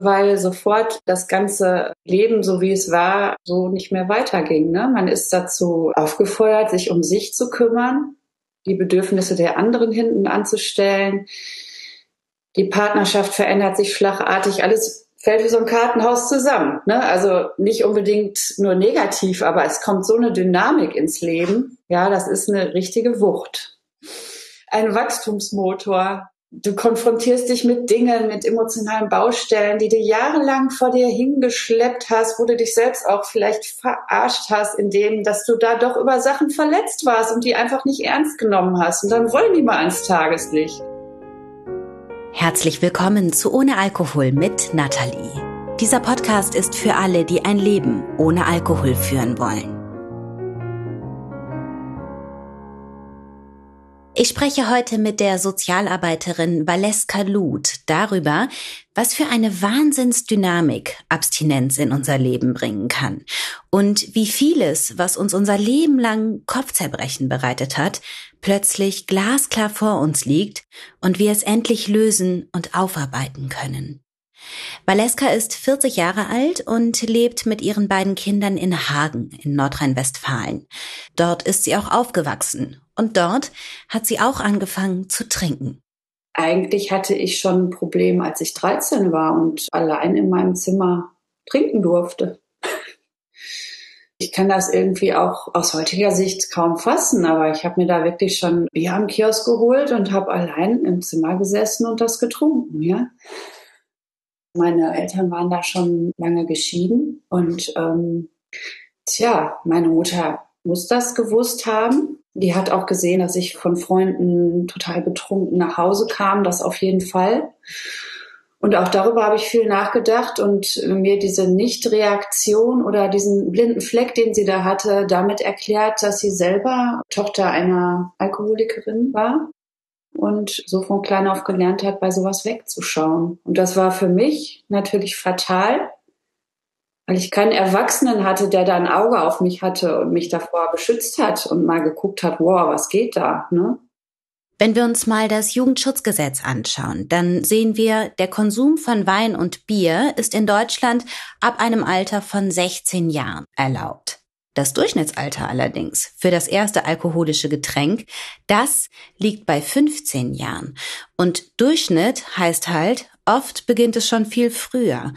weil sofort das ganze Leben, so wie es war, so nicht mehr weiterging. Ne? Man ist dazu aufgefordert, sich um sich zu kümmern, die Bedürfnisse der anderen hinten anzustellen. Die Partnerschaft verändert sich schlagartig, alles fällt wie so ein Kartenhaus zusammen. Ne? Also nicht unbedingt nur negativ, aber es kommt so eine Dynamik ins Leben. Ja, das ist eine richtige Wucht. Ein Wachstumsmotor. Du konfrontierst dich mit Dingen, mit emotionalen Baustellen, die du jahrelang vor dir hingeschleppt hast, wo du dich selbst auch vielleicht verarscht hast, indem, dass du da doch über Sachen verletzt warst und die einfach nicht ernst genommen hast. Und dann wollen die mal ans Tageslicht. Herzlich willkommen zu Ohne Alkohol mit Nathalie. Dieser Podcast ist für alle, die ein Leben ohne Alkohol führen wollen. Ich spreche heute mit der Sozialarbeiterin Valeska Luth darüber, was für eine Wahnsinnsdynamik Abstinenz in unser Leben bringen kann und wie vieles, was uns unser Leben lang Kopfzerbrechen bereitet hat, plötzlich glasklar vor uns liegt und wir es endlich lösen und aufarbeiten können. Valeska ist 40 Jahre alt und lebt mit ihren beiden Kindern in Hagen in Nordrhein-Westfalen. Dort ist sie auch aufgewachsen und dort hat sie auch angefangen zu trinken. Eigentlich hatte ich schon ein Problem, als ich 13 war und allein in meinem Zimmer trinken durfte. Ich kann das irgendwie auch aus heutiger Sicht kaum fassen, aber ich habe mir da wirklich schon Bier am Kiosk geholt und habe allein im Zimmer gesessen und das getrunken, ja. Meine Eltern waren da schon lange geschieden und ähm, tja, meine Mutter muss das gewusst haben. Die hat auch gesehen, dass ich von Freunden total betrunken nach Hause kam, das auf jeden Fall. Und auch darüber habe ich viel nachgedacht und mir diese Nichtreaktion oder diesen blinden Fleck, den sie da hatte, damit erklärt, dass sie selber Tochter einer Alkoholikerin war und so von klein auf gelernt hat, bei sowas wegzuschauen. Und das war für mich natürlich fatal, weil ich keinen Erwachsenen hatte, der da ein Auge auf mich hatte und mich davor beschützt hat und mal geguckt hat, wow, was geht da, ne? Wenn wir uns mal das Jugendschutzgesetz anschauen, dann sehen wir, der Konsum von Wein und Bier ist in Deutschland ab einem Alter von 16 Jahren erlaubt. Das Durchschnittsalter allerdings für das erste alkoholische Getränk, das liegt bei 15 Jahren. Und Durchschnitt heißt halt, oft beginnt es schon viel früher.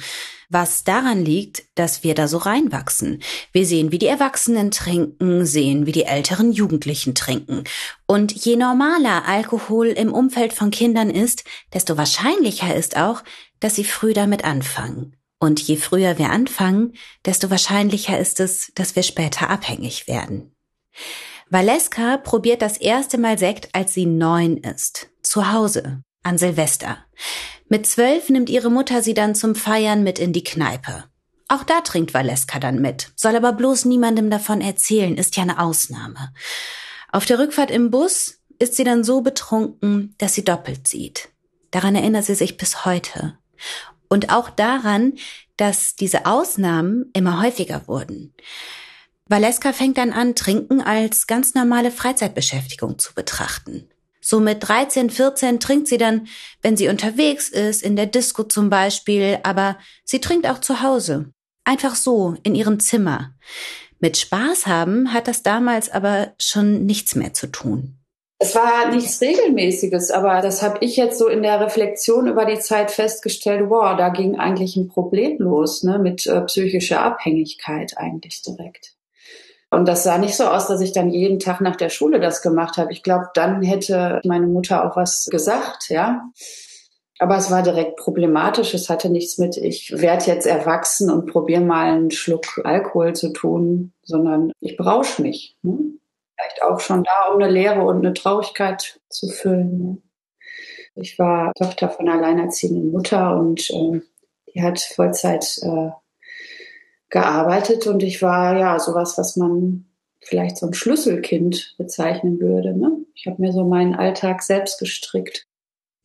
Was daran liegt, dass wir da so reinwachsen. Wir sehen, wie die Erwachsenen trinken, sehen, wie die älteren Jugendlichen trinken. Und je normaler Alkohol im Umfeld von Kindern ist, desto wahrscheinlicher ist auch, dass sie früh damit anfangen. Und je früher wir anfangen, desto wahrscheinlicher ist es, dass wir später abhängig werden. Valeska probiert das erste Mal Sekt, als sie neun ist. Zu Hause. An Silvester. Mit zwölf nimmt ihre Mutter sie dann zum Feiern mit in die Kneipe. Auch da trinkt Valeska dann mit, soll aber bloß niemandem davon erzählen, ist ja eine Ausnahme. Auf der Rückfahrt im Bus ist sie dann so betrunken, dass sie doppelt sieht. Daran erinnert sie sich bis heute und auch daran, dass diese Ausnahmen immer häufiger wurden. Valeska fängt dann an, Trinken als ganz normale Freizeitbeschäftigung zu betrachten. So mit 13, 14 trinkt sie dann, wenn sie unterwegs ist, in der Disco zum Beispiel, aber sie trinkt auch zu Hause. Einfach so, in ihrem Zimmer. Mit Spaß haben hat das damals aber schon nichts mehr zu tun. Es war nichts Regelmäßiges, aber das habe ich jetzt so in der Reflexion über die Zeit festgestellt, wow, da ging eigentlich ein Problem los, ne, mit äh, psychischer Abhängigkeit eigentlich direkt. Und das sah nicht so aus, dass ich dann jeden Tag nach der Schule das gemacht habe. Ich glaube, dann hätte meine Mutter auch was gesagt, ja. Aber es war direkt problematisch. Es hatte nichts mit, ich werde jetzt erwachsen und probiere mal einen Schluck Alkohol zu tun, sondern ich berausche mich. Ne? Vielleicht auch schon da, um eine Leere und eine Traurigkeit zu füllen. Ich war Tochter von einer alleinerziehenden Mutter und äh, die hat Vollzeit äh, gearbeitet und ich war ja sowas, was man vielleicht so ein Schlüsselkind bezeichnen würde. Ne? Ich habe mir so meinen Alltag selbst gestrickt.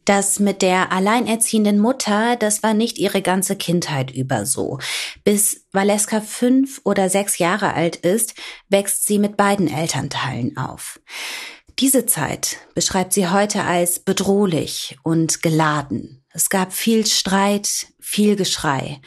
Das mit der alleinerziehenden Mutter, das war nicht ihre ganze Kindheit über so. Bis Valeska fünf oder sechs Jahre alt ist, wächst sie mit beiden Elternteilen auf. Diese Zeit beschreibt sie heute als bedrohlich und geladen. Es gab viel Streit, viel Geschrei.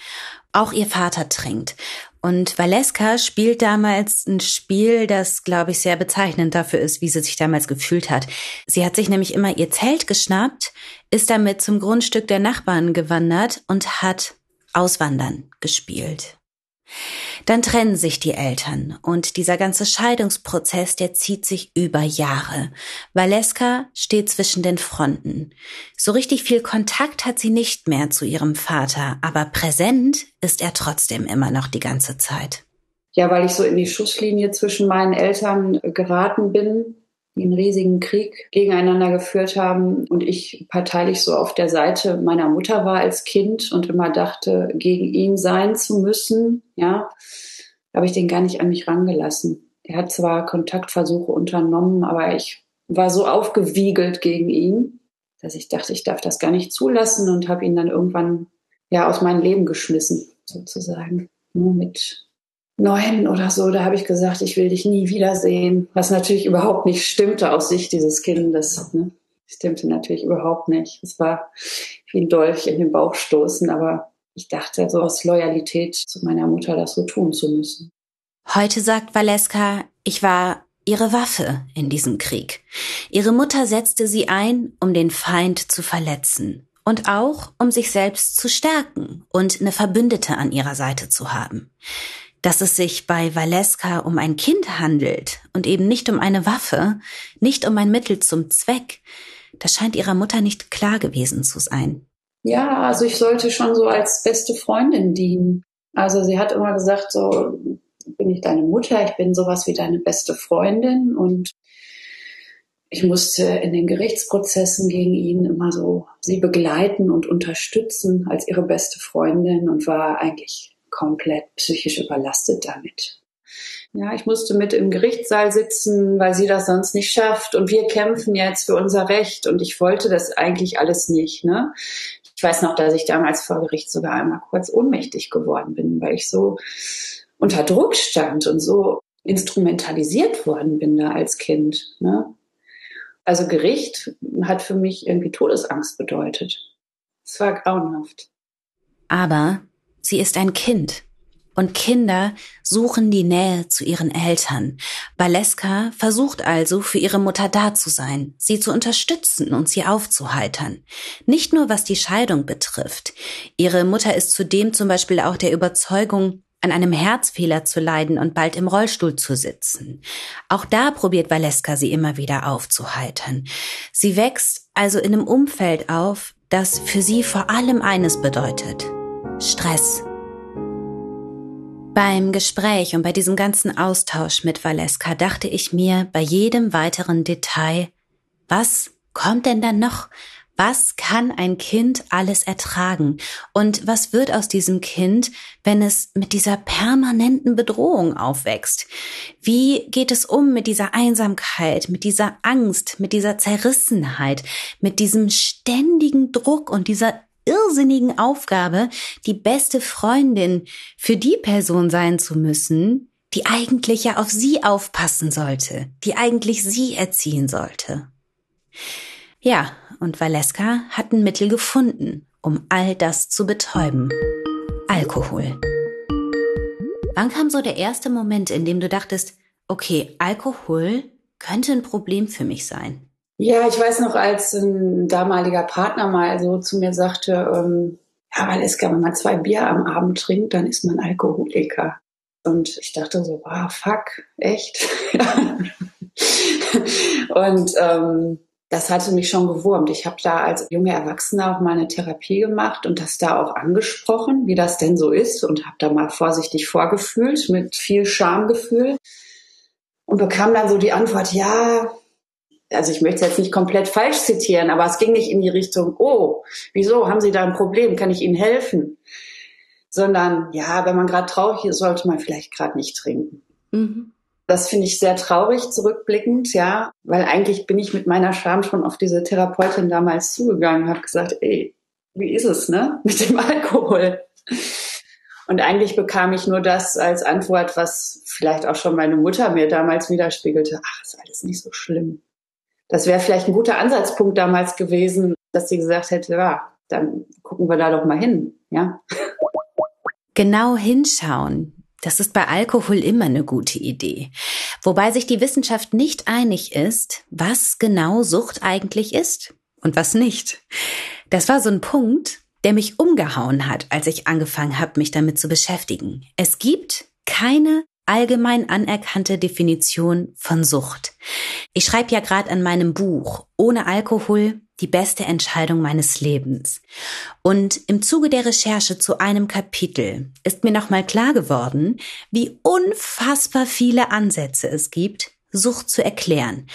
Auch ihr Vater trinkt. Und Valeska spielt damals ein Spiel, das, glaube ich, sehr bezeichnend dafür ist, wie sie sich damals gefühlt hat. Sie hat sich nämlich immer ihr Zelt geschnappt, ist damit zum Grundstück der Nachbarn gewandert und hat Auswandern gespielt. Dann trennen sich die Eltern und dieser ganze Scheidungsprozess, der zieht sich über Jahre. Valeska steht zwischen den Fronten. So richtig viel Kontakt hat sie nicht mehr zu ihrem Vater, aber präsent ist er trotzdem immer noch die ganze Zeit. Ja, weil ich so in die Schusslinie zwischen meinen Eltern geraten bin, die einen riesigen Krieg gegeneinander geführt haben und ich parteilich so auf der Seite meiner Mutter war als Kind und immer dachte, gegen ihn sein zu müssen, ja, habe ich den gar nicht an mich rangelassen. Er hat zwar Kontaktversuche unternommen, aber ich war so aufgewiegelt gegen ihn, dass ich dachte, ich darf das gar nicht zulassen und habe ihn dann irgendwann ja aus meinem Leben geschmissen, sozusagen. Nur mit neun oder so, da habe ich gesagt, ich will dich nie wiedersehen, was natürlich überhaupt nicht stimmte aus Sicht dieses Kindes. Ne? Stimmte natürlich überhaupt nicht. Es war wie ein Dolch in den Bauch stoßen, aber ich dachte, so aus Loyalität zu meiner Mutter das so tun zu müssen. Heute sagt Valeska, ich war ihre Waffe in diesem Krieg. Ihre Mutter setzte sie ein, um den Feind zu verletzen und auch um sich selbst zu stärken und eine Verbündete an ihrer Seite zu haben. Dass es sich bei Valeska um ein Kind handelt und eben nicht um eine Waffe, nicht um ein Mittel zum Zweck, das scheint ihrer Mutter nicht klar gewesen zu sein. Ja, also ich sollte schon so als beste Freundin dienen. Also sie hat immer gesagt, so bin ich deine Mutter, ich bin sowas wie deine beste Freundin und ich musste in den Gerichtsprozessen gegen ihn immer so sie begleiten und unterstützen als ihre beste Freundin und war eigentlich komplett psychisch überlastet damit. Ja, ich musste mit im Gerichtssaal sitzen, weil sie das sonst nicht schafft. Und wir kämpfen jetzt für unser Recht. Und ich wollte das eigentlich alles nicht. Ne? Ich weiß noch, dass ich damals vor Gericht sogar einmal kurz ohnmächtig geworden bin, weil ich so unter Druck stand und so instrumentalisiert worden bin da als Kind. Ne? Also Gericht hat für mich irgendwie Todesangst bedeutet. Es war grauenhaft. Aber Sie ist ein Kind. Und Kinder suchen die Nähe zu ihren Eltern. Valeska versucht also, für ihre Mutter da zu sein, sie zu unterstützen und sie aufzuheitern. Nicht nur was die Scheidung betrifft. Ihre Mutter ist zudem zum Beispiel auch der Überzeugung, an einem Herzfehler zu leiden und bald im Rollstuhl zu sitzen. Auch da probiert Valeska sie immer wieder aufzuheitern. Sie wächst also in einem Umfeld auf, das für sie vor allem eines bedeutet. Stress. Beim Gespräch und bei diesem ganzen Austausch mit Valeska dachte ich mir bei jedem weiteren Detail, was kommt denn dann noch? Was kann ein Kind alles ertragen? Und was wird aus diesem Kind, wenn es mit dieser permanenten Bedrohung aufwächst? Wie geht es um mit dieser Einsamkeit, mit dieser Angst, mit dieser Zerrissenheit, mit diesem ständigen Druck und dieser irrsinnigen Aufgabe, die beste Freundin für die Person sein zu müssen, die eigentlich ja auf sie aufpassen sollte, die eigentlich sie erziehen sollte. Ja, und Valeska hat ein Mittel gefunden, um all das zu betäuben. Alkohol. Wann kam so der erste Moment, in dem du dachtest, okay, Alkohol könnte ein Problem für mich sein? Ja, ich weiß noch, als ein damaliger Partner mal so zu mir sagte, ähm, ja, weil es wenn man zwei Bier am Abend trinkt, dann ist man Alkoholiker. Und ich dachte so, wow, fuck, echt? und ähm, das hatte mich schon gewurmt. Ich habe da als junge Erwachsene auch mal eine Therapie gemacht und das da auch angesprochen, wie das denn so ist und habe da mal vorsichtig vorgefühlt mit viel Schamgefühl und bekam dann so die Antwort, ja, also ich möchte es jetzt nicht komplett falsch zitieren, aber es ging nicht in die Richtung, oh, wieso, haben Sie da ein Problem, kann ich Ihnen helfen? Sondern, ja, wenn man gerade traurig ist, sollte man vielleicht gerade nicht trinken. Mhm. Das finde ich sehr traurig zurückblickend, ja, weil eigentlich bin ich mit meiner Scham schon auf diese Therapeutin damals zugegangen, habe gesagt, ey, wie ist es, ne, mit dem Alkohol? Und eigentlich bekam ich nur das als Antwort, was vielleicht auch schon meine Mutter mir damals widerspiegelte. Ach, ist alles nicht so schlimm das wäre vielleicht ein guter Ansatzpunkt damals gewesen, dass sie gesagt hätte, ja, dann gucken wir da doch mal hin, ja. Genau hinschauen. Das ist bei Alkohol immer eine gute Idee. Wobei sich die Wissenschaft nicht einig ist, was genau Sucht eigentlich ist und was nicht. Das war so ein Punkt, der mich umgehauen hat, als ich angefangen habe, mich damit zu beschäftigen. Es gibt keine allgemein anerkannte Definition von Sucht. Ich schreibe ja gerade an meinem Buch Ohne Alkohol die beste Entscheidung meines Lebens. Und im Zuge der Recherche zu einem Kapitel ist mir nochmal klar geworden, wie unfassbar viele Ansätze es gibt, Sucht zu erklären.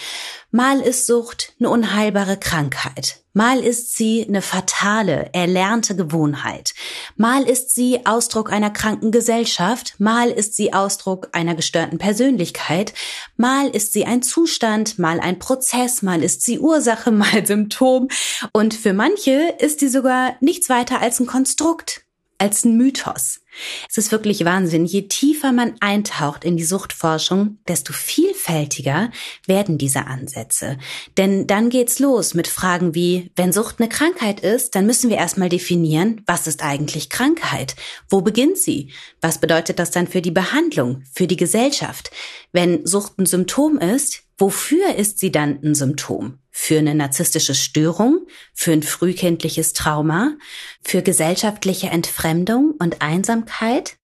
Mal ist Sucht eine unheilbare Krankheit. Mal ist sie eine fatale, erlernte Gewohnheit. Mal ist sie Ausdruck einer kranken Gesellschaft. Mal ist sie Ausdruck einer gestörten Persönlichkeit. Mal ist sie ein Zustand, mal ein Prozess, mal ist sie Ursache, mal Symptom. Und für manche ist sie sogar nichts weiter als ein Konstrukt, als ein Mythos. Es ist wirklich Wahnsinn. Je tiefer man eintaucht in die Suchtforschung, desto vielfältiger werden diese Ansätze. Denn dann geht's los mit Fragen wie, wenn Sucht eine Krankheit ist, dann müssen wir erstmal definieren, was ist eigentlich Krankheit? Wo beginnt sie? Was bedeutet das dann für die Behandlung, für die Gesellschaft? Wenn Sucht ein Symptom ist, wofür ist sie dann ein Symptom? für eine narzisstische Störung, für ein frühkindliches Trauma, für gesellschaftliche Entfremdung und Einsamkeit?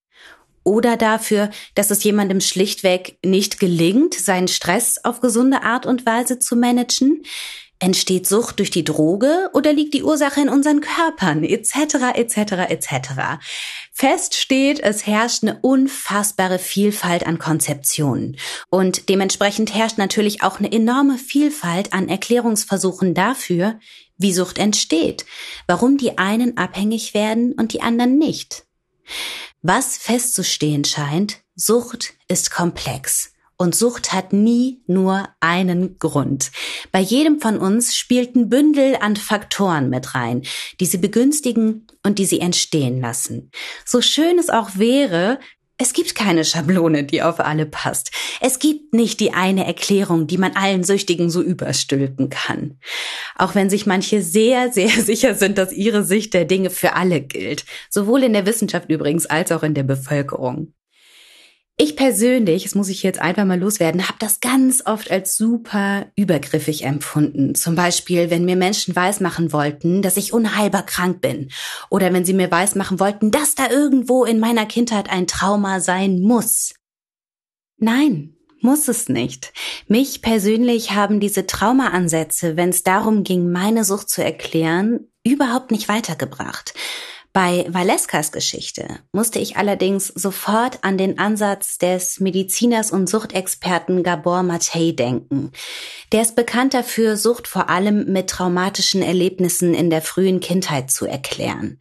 Oder dafür, dass es jemandem schlichtweg nicht gelingt, seinen Stress auf gesunde Art und Weise zu managen, Entsteht Sucht durch die Droge oder liegt die Ursache in unseren Körpern, etc., etc., etc. Fest steht, es herrscht eine unfassbare Vielfalt an Konzeptionen. Und dementsprechend herrscht natürlich auch eine enorme Vielfalt an Erklärungsversuchen dafür, wie Sucht entsteht, warum die einen abhängig werden und die anderen nicht. Was festzustehen scheint, Sucht ist komplex. Und Sucht hat nie nur einen Grund. Bei jedem von uns spielt ein Bündel an Faktoren mit rein, die sie begünstigen und die sie entstehen lassen. So schön es auch wäre, es gibt keine Schablone, die auf alle passt. Es gibt nicht die eine Erklärung, die man allen Süchtigen so überstülpen kann. Auch wenn sich manche sehr, sehr sicher sind, dass ihre Sicht der Dinge für alle gilt. Sowohl in der Wissenschaft übrigens als auch in der Bevölkerung. Ich persönlich, das muss ich jetzt einfach mal loswerden, habe das ganz oft als super übergriffig empfunden. Zum Beispiel, wenn mir Menschen weismachen wollten, dass ich unheilbar krank bin. Oder wenn sie mir weismachen wollten, dass da irgendwo in meiner Kindheit ein Trauma sein muss. Nein, muss es nicht. Mich persönlich haben diese Traumaansätze, wenn es darum ging, meine Sucht zu erklären, überhaupt nicht weitergebracht. Bei Valeskas Geschichte musste ich allerdings sofort an den Ansatz des Mediziners und Suchtexperten Gabor Matei denken. Der ist bekannt dafür, Sucht vor allem mit traumatischen Erlebnissen in der frühen Kindheit zu erklären.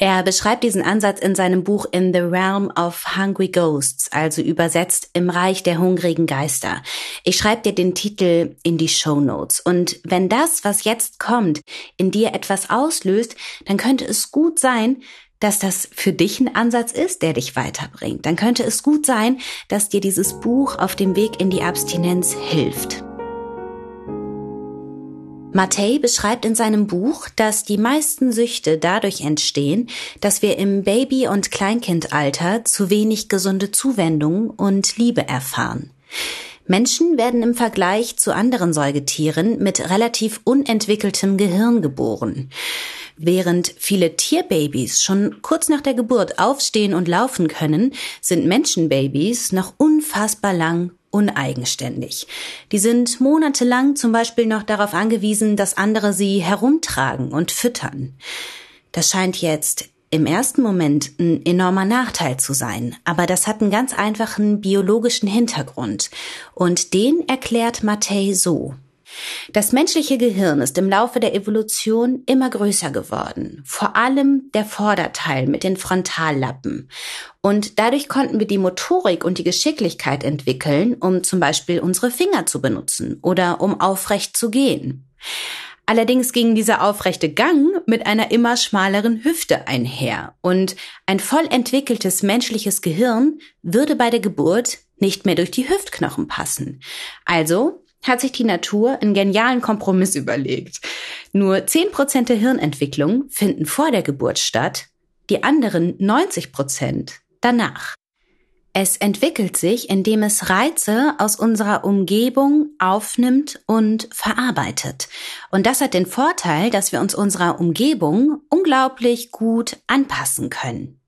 Er beschreibt diesen Ansatz in seinem Buch In the Realm of Hungry Ghosts, also übersetzt im Reich der hungrigen Geister. Ich schreibe dir den Titel in die Show Notes. Und wenn das, was jetzt kommt, in dir etwas auslöst, dann könnte es gut sein, dass das für dich ein Ansatz ist, der dich weiterbringt. Dann könnte es gut sein, dass dir dieses Buch auf dem Weg in die Abstinenz hilft. Mattei beschreibt in seinem Buch, dass die meisten Süchte dadurch entstehen, dass wir im Baby- und Kleinkindalter zu wenig gesunde Zuwendung und Liebe erfahren. Menschen werden im Vergleich zu anderen Säugetieren mit relativ unentwickeltem Gehirn geboren. Während viele Tierbabys schon kurz nach der Geburt aufstehen und laufen können, sind Menschenbabys noch unfassbar lang uneigenständig. Die sind monatelang zum Beispiel noch darauf angewiesen, dass andere sie herumtragen und füttern. Das scheint jetzt im ersten Moment ein enormer Nachteil zu sein, aber das hat einen ganz einfachen biologischen Hintergrund und den erklärt Mattei so. Das menschliche Gehirn ist im Laufe der Evolution immer größer geworden, vor allem der Vorderteil mit den Frontallappen. Und dadurch konnten wir die Motorik und die Geschicklichkeit entwickeln, um zum Beispiel unsere Finger zu benutzen oder um aufrecht zu gehen. Allerdings ging dieser aufrechte Gang mit einer immer schmaleren Hüfte einher und ein voll entwickeltes menschliches Gehirn würde bei der Geburt nicht mehr durch die Hüftknochen passen. Also hat sich die Natur einen genialen Kompromiss überlegt. Nur 10% der Hirnentwicklung finden vor der Geburt statt, die anderen 90% danach. Es entwickelt sich, indem es Reize aus unserer Umgebung aufnimmt und verarbeitet. Und das hat den Vorteil, dass wir uns unserer Umgebung unglaublich gut anpassen können.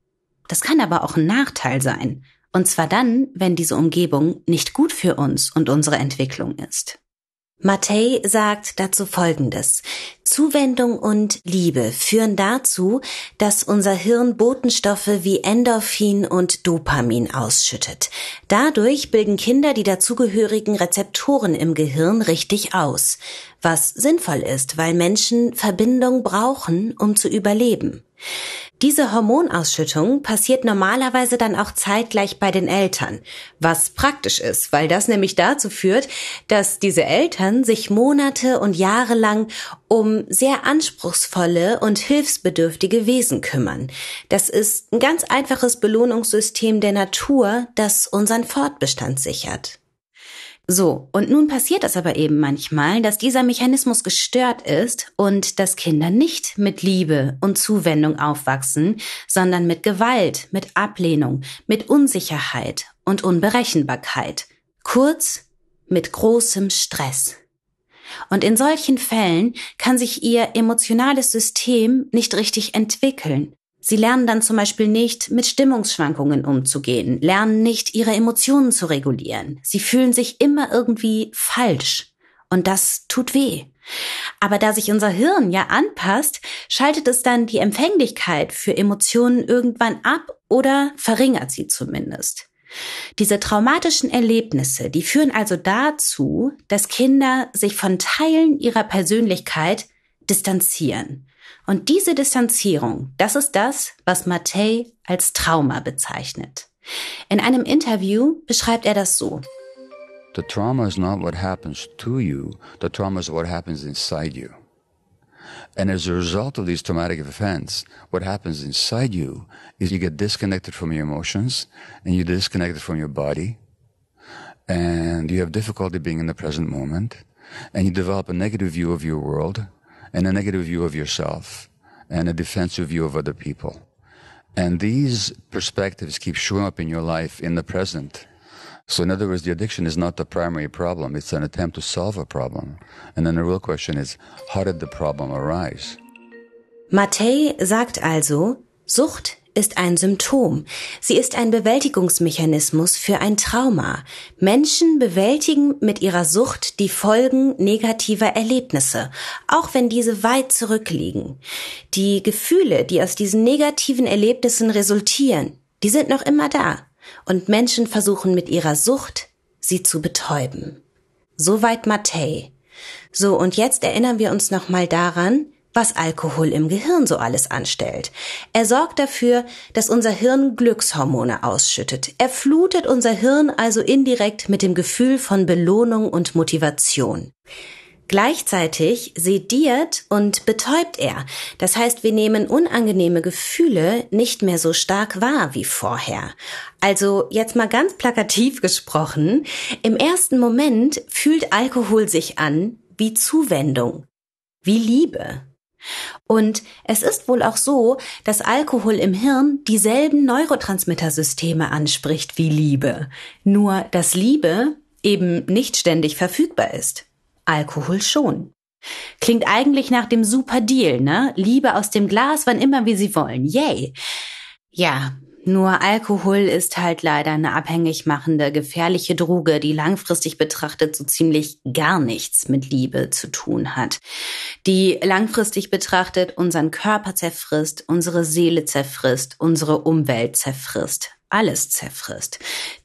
Das kann aber auch ein Nachteil sein. Und zwar dann, wenn diese Umgebung nicht gut für uns und unsere Entwicklung ist. Mattei sagt dazu Folgendes. Zuwendung und Liebe führen dazu, dass unser Hirn Botenstoffe wie Endorphin und Dopamin ausschüttet. Dadurch bilden Kinder die dazugehörigen Rezeptoren im Gehirn richtig aus, was sinnvoll ist, weil Menschen Verbindung brauchen, um zu überleben. Diese Hormonausschüttung passiert normalerweise dann auch zeitgleich bei den Eltern, was praktisch ist, weil das nämlich dazu führt, dass diese Eltern sich Monate und Jahre lang um sehr anspruchsvolle und hilfsbedürftige Wesen kümmern. Das ist ein ganz einfaches Belohnungssystem der Natur, das unseren Fortbestand sichert. So, und nun passiert es aber eben manchmal, dass dieser Mechanismus gestört ist und dass Kinder nicht mit Liebe und Zuwendung aufwachsen, sondern mit Gewalt, mit Ablehnung, mit Unsicherheit und Unberechenbarkeit. Kurz, mit großem Stress. Und in solchen Fällen kann sich ihr emotionales System nicht richtig entwickeln. Sie lernen dann zum Beispiel nicht, mit Stimmungsschwankungen umzugehen, lernen nicht, ihre Emotionen zu regulieren. Sie fühlen sich immer irgendwie falsch. Und das tut weh. Aber da sich unser Hirn ja anpasst, schaltet es dann die Empfänglichkeit für Emotionen irgendwann ab oder verringert sie zumindest. Diese traumatischen Erlebnisse, die führen also dazu, dass Kinder sich von Teilen ihrer Persönlichkeit distanzieren. Und diese Distanzierung, das ist das, was Mattei als Trauma bezeichnet. In einem Interview beschreibt er das so. The trauma is not what happens to you, the trauma is what happens inside you. And as a result of these traumatic events, what happens inside you is you get disconnected from your emotions and you disconnected from your body and you have difficulty being in the present moment and you develop a negative view of your world and a negative view of yourself and a defensive view of other people. And these perspectives keep showing up in your life in the present. So, in other words, the addiction is not the primary problem, it's an attempt to solve a problem. And then the real question is, how did the problem arise? Mattei sagt also, Sucht ist ein Symptom. Sie ist ein Bewältigungsmechanismus für ein Trauma. Menschen bewältigen mit ihrer Sucht die Folgen negativer Erlebnisse, auch wenn diese weit zurückliegen. Die Gefühle, die aus diesen negativen Erlebnissen resultieren, die sind noch immer da. Und Menschen versuchen mit ihrer Sucht, sie zu betäuben. Soweit Mattei. So, und jetzt erinnern wir uns nochmal daran, was Alkohol im Gehirn so alles anstellt. Er sorgt dafür, dass unser Hirn Glückshormone ausschüttet. Er flutet unser Hirn also indirekt mit dem Gefühl von Belohnung und Motivation. Gleichzeitig sediert und betäubt er. Das heißt, wir nehmen unangenehme Gefühle nicht mehr so stark wahr wie vorher. Also jetzt mal ganz plakativ gesprochen, im ersten Moment fühlt Alkohol sich an wie Zuwendung, wie Liebe. Und es ist wohl auch so, dass Alkohol im Hirn dieselben Neurotransmittersysteme anspricht wie Liebe. Nur, dass Liebe eben nicht ständig verfügbar ist. Alkohol schon. Klingt eigentlich nach dem Super Deal, ne? Liebe aus dem Glas, wann immer wir sie wollen. Yay. Ja, nur Alkohol ist halt leider eine abhängig machende, gefährliche Droge, die langfristig betrachtet so ziemlich gar nichts mit Liebe zu tun hat. Die langfristig betrachtet unseren Körper zerfrisst, unsere Seele zerfrisst, unsere Umwelt zerfrisst alles zerfrisst,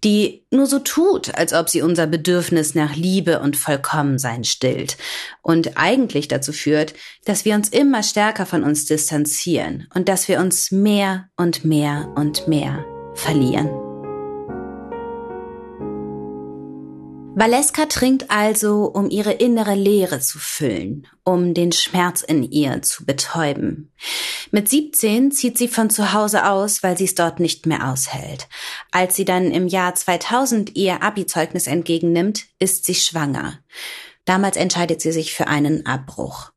die nur so tut, als ob sie unser Bedürfnis nach Liebe und Vollkommensein stillt und eigentlich dazu führt, dass wir uns immer stärker von uns distanzieren und dass wir uns mehr und mehr und mehr verlieren. Valeska trinkt also, um ihre innere Leere zu füllen, um den Schmerz in ihr zu betäuben. Mit 17 zieht sie von zu Hause aus, weil sie es dort nicht mehr aushält. Als sie dann im Jahr 2000 ihr Abi-Zeugnis entgegennimmt, ist sie schwanger. Damals entscheidet sie sich für einen Abbruch.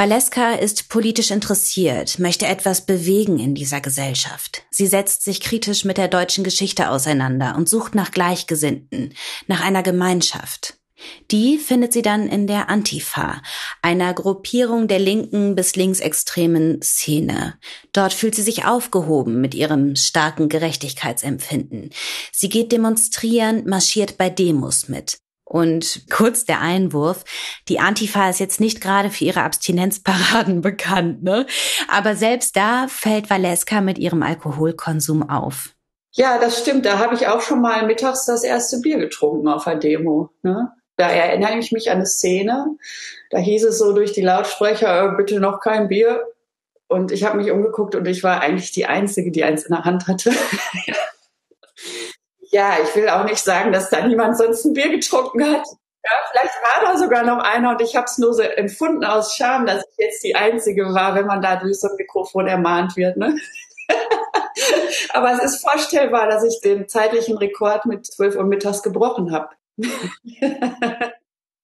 Valeska ist politisch interessiert, möchte etwas bewegen in dieser Gesellschaft. Sie setzt sich kritisch mit der deutschen Geschichte auseinander und sucht nach Gleichgesinnten, nach einer Gemeinschaft. Die findet sie dann in der Antifa, einer Gruppierung der linken bis linksextremen Szene. Dort fühlt sie sich aufgehoben mit ihrem starken Gerechtigkeitsempfinden. Sie geht demonstrieren, marschiert bei Demos mit. Und kurz der Einwurf, die Antifa ist jetzt nicht gerade für ihre Abstinenzparaden bekannt, ne? Aber selbst da fällt Valeska mit ihrem Alkoholkonsum auf. Ja, das stimmt. Da habe ich auch schon mal mittags das erste Bier getrunken auf der Demo. Ne? Da erinnere ich mich an eine Szene. Da hieß es so durch die Lautsprecher, äh, bitte noch kein Bier. Und ich habe mich umgeguckt und ich war eigentlich die Einzige, die eins in der Hand hatte. ja, ich will auch nicht sagen, dass da niemand sonst ein Bier getrunken hat. Ja, vielleicht war da sogar noch einer und ich habe es nur so empfunden aus Scham, dass ich jetzt die Einzige war, wenn man da durch so ein Mikrofon ermahnt wird. Ne? Aber es ist vorstellbar, dass ich den zeitlichen Rekord mit 12 Uhr mittags gebrochen habe.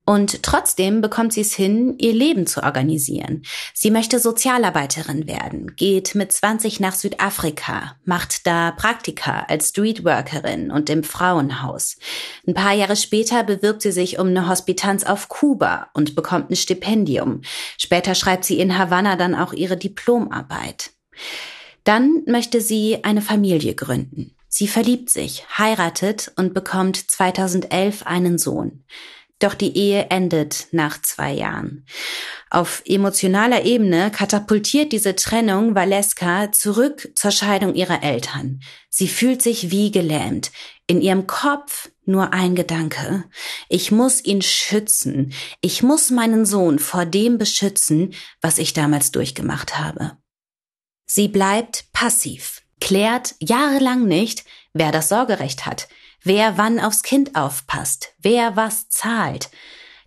Und trotzdem bekommt sie es hin, ihr Leben zu organisieren. Sie möchte Sozialarbeiterin werden, geht mit 20 nach Südafrika, macht da Praktika als Streetworkerin und im Frauenhaus. Ein paar Jahre später bewirbt sie sich um eine Hospitanz auf Kuba und bekommt ein Stipendium. Später schreibt sie in Havanna dann auch ihre Diplomarbeit. Dann möchte sie eine Familie gründen. Sie verliebt sich, heiratet und bekommt 2011 einen Sohn. Doch die Ehe endet nach zwei Jahren. Auf emotionaler Ebene katapultiert diese Trennung Valeska zurück zur Scheidung ihrer Eltern. Sie fühlt sich wie gelähmt. In ihrem Kopf nur ein Gedanke. Ich muss ihn schützen. Ich muss meinen Sohn vor dem beschützen, was ich damals durchgemacht habe. Sie bleibt passiv, klärt jahrelang nicht, wer das Sorgerecht hat, wer wann aufs Kind aufpasst, wer was zahlt.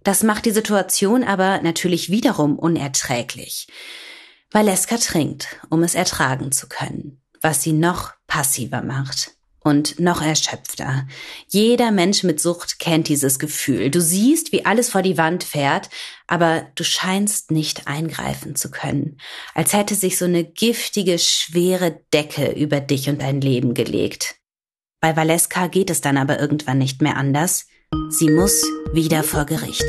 Das macht die Situation aber natürlich wiederum unerträglich. Valeska trinkt, um es ertragen zu können, was sie noch passiver macht und noch erschöpfter. Jeder Mensch mit Sucht kennt dieses Gefühl. Du siehst, wie alles vor die Wand fährt, aber du scheinst nicht eingreifen zu können, als hätte sich so eine giftige, schwere Decke über dich und dein Leben gelegt. Bei Valeska geht es dann aber irgendwann nicht mehr anders. Sie muss wieder vor Gericht.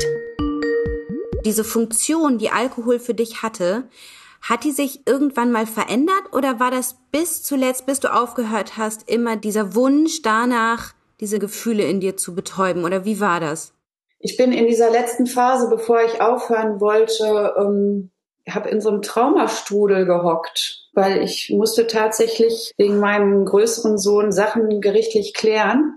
Diese Funktion, die Alkohol für dich hatte, hat die sich irgendwann mal verändert oder war das bis zuletzt, bis du aufgehört hast, immer dieser Wunsch danach, diese Gefühle in dir zu betäuben oder wie war das? Ich bin in dieser letzten Phase, bevor ich aufhören wollte, ähm, habe in so einem Traumastrudel gehockt weil ich musste tatsächlich wegen meinem größeren Sohn Sachen gerichtlich klären.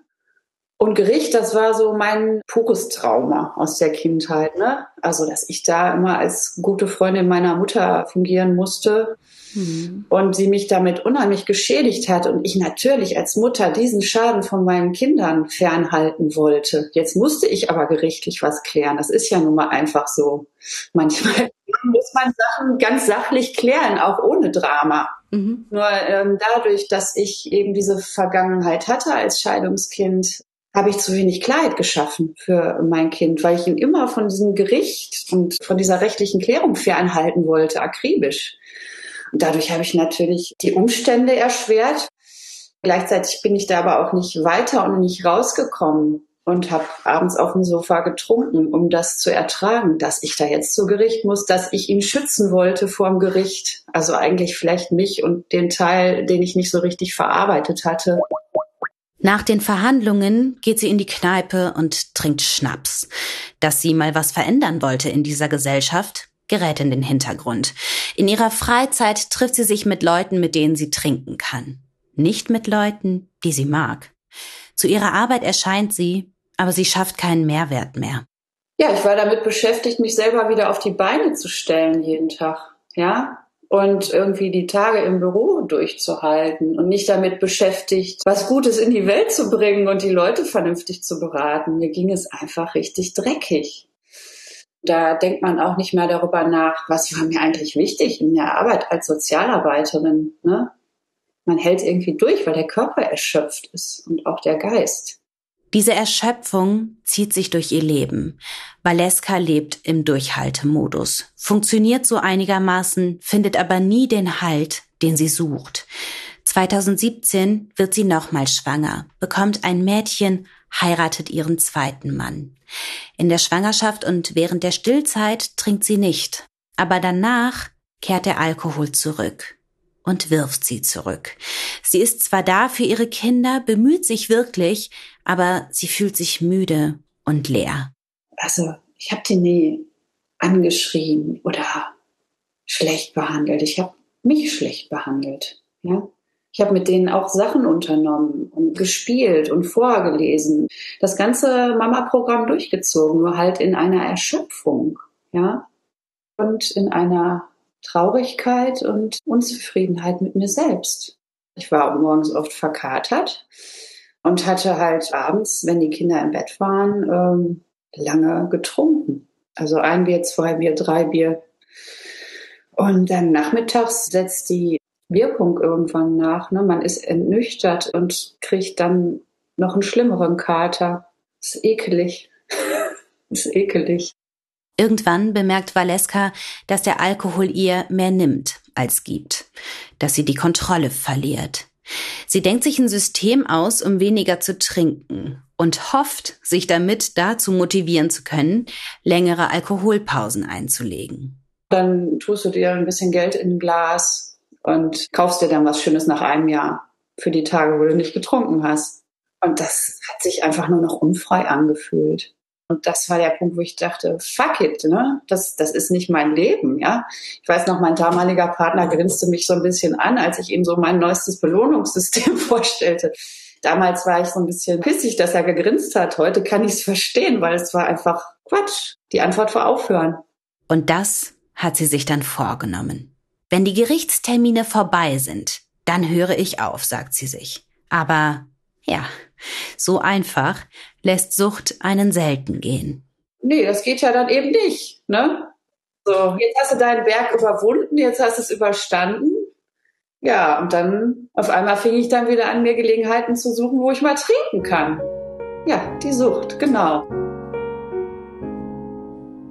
Und Gericht, das war so mein pures Trauma aus der Kindheit. Ne? Also, dass ich da immer als gute Freundin meiner Mutter fungieren musste mhm. und sie mich damit unheimlich geschädigt hat und ich natürlich als Mutter diesen Schaden von meinen Kindern fernhalten wollte. Jetzt musste ich aber gerichtlich was klären. Das ist ja nun mal einfach so. Manchmal muss man Sachen ganz sachlich klären, auch ohne Drama. Mhm. Nur ähm, dadurch, dass ich eben diese Vergangenheit hatte als Scheidungskind, habe ich zu wenig Klarheit geschaffen für mein Kind, weil ich ihn immer von diesem Gericht und von dieser rechtlichen Klärung fernhalten wollte, akribisch. Und dadurch habe ich natürlich die Umstände erschwert. Gleichzeitig bin ich da aber auch nicht weiter und nicht rausgekommen und habe abends auf dem Sofa getrunken, um das zu ertragen, dass ich da jetzt zu Gericht muss, dass ich ihn schützen wollte vor dem Gericht. Also eigentlich vielleicht mich und den Teil, den ich nicht so richtig verarbeitet hatte. Nach den Verhandlungen geht sie in die Kneipe und trinkt Schnaps. Dass sie mal was verändern wollte in dieser Gesellschaft, gerät in den Hintergrund. In ihrer Freizeit trifft sie sich mit Leuten, mit denen sie trinken kann. Nicht mit Leuten, die sie mag. Zu ihrer Arbeit erscheint sie, aber sie schafft keinen Mehrwert mehr. Ja, ich war damit beschäftigt, mich selber wieder auf die Beine zu stellen jeden Tag, ja, und irgendwie die Tage im Büro durchzuhalten und nicht damit beschäftigt, was Gutes in die Welt zu bringen und die Leute vernünftig zu beraten. Mir ging es einfach richtig dreckig. Da denkt man auch nicht mehr darüber nach, was war mir eigentlich wichtig in der Arbeit als Sozialarbeiterin. Ne? Man hält irgendwie durch, weil der Körper erschöpft ist und auch der Geist. Diese Erschöpfung zieht sich durch ihr Leben. Valeska lebt im Durchhaltemodus, funktioniert so einigermaßen, findet aber nie den Halt, den sie sucht. 2017 wird sie nochmal schwanger, bekommt ein Mädchen, heiratet ihren zweiten Mann. In der Schwangerschaft und während der Stillzeit trinkt sie nicht, aber danach kehrt der Alkohol zurück und wirft sie zurück. Sie ist zwar da für ihre Kinder, bemüht sich wirklich, aber sie fühlt sich müde und leer. Also, ich habe die nie angeschrien oder schlecht behandelt. Ich habe mich schlecht behandelt. Ja, ich habe mit denen auch Sachen unternommen und gespielt und vorgelesen. Das ganze Mama-Programm durchgezogen, nur halt in einer Erschöpfung, ja, und in einer Traurigkeit und Unzufriedenheit mit mir selbst. Ich war morgens oft verkatert und hatte halt abends, wenn die Kinder im Bett waren, ähm, lange getrunken. Also ein Bier, zwei Bier, drei Bier. Und dann nachmittags setzt die Wirkung irgendwann nach. Ne? Man ist entnüchtert und kriegt dann noch einen schlimmeren Kater. Ist ekelig. ist ekelig. Irgendwann bemerkt Valeska, dass der Alkohol ihr mehr nimmt als gibt, dass sie die Kontrolle verliert. Sie denkt sich ein System aus, um weniger zu trinken und hofft, sich damit dazu motivieren zu können, längere Alkoholpausen einzulegen. Dann tust du dir ein bisschen Geld in ein Glas und kaufst dir dann was Schönes nach einem Jahr für die Tage, wo du nicht getrunken hast. Und das hat sich einfach nur noch unfrei angefühlt. Und das war der Punkt, wo ich dachte, fuck it, ne? Das, das ist nicht mein Leben, ja. Ich weiß noch, mein damaliger Partner grinste mich so ein bisschen an, als ich ihm so mein neuestes Belohnungssystem vorstellte. Damals war ich so ein bisschen pissig, dass er gegrinst hat. Heute kann ich es verstehen, weil es war einfach Quatsch. Die Antwort war aufhören. Und das hat sie sich dann vorgenommen. Wenn die Gerichtstermine vorbei sind, dann höre ich auf, sagt sie sich. Aber ja, so einfach lässt Sucht einen selten gehen. Nee, das geht ja dann eben nicht, ne? So, jetzt hast du deinen Berg überwunden, jetzt hast du es überstanden. Ja, und dann auf einmal fing ich dann wieder an, mir Gelegenheiten zu suchen, wo ich mal trinken kann. Ja, die Sucht, genau.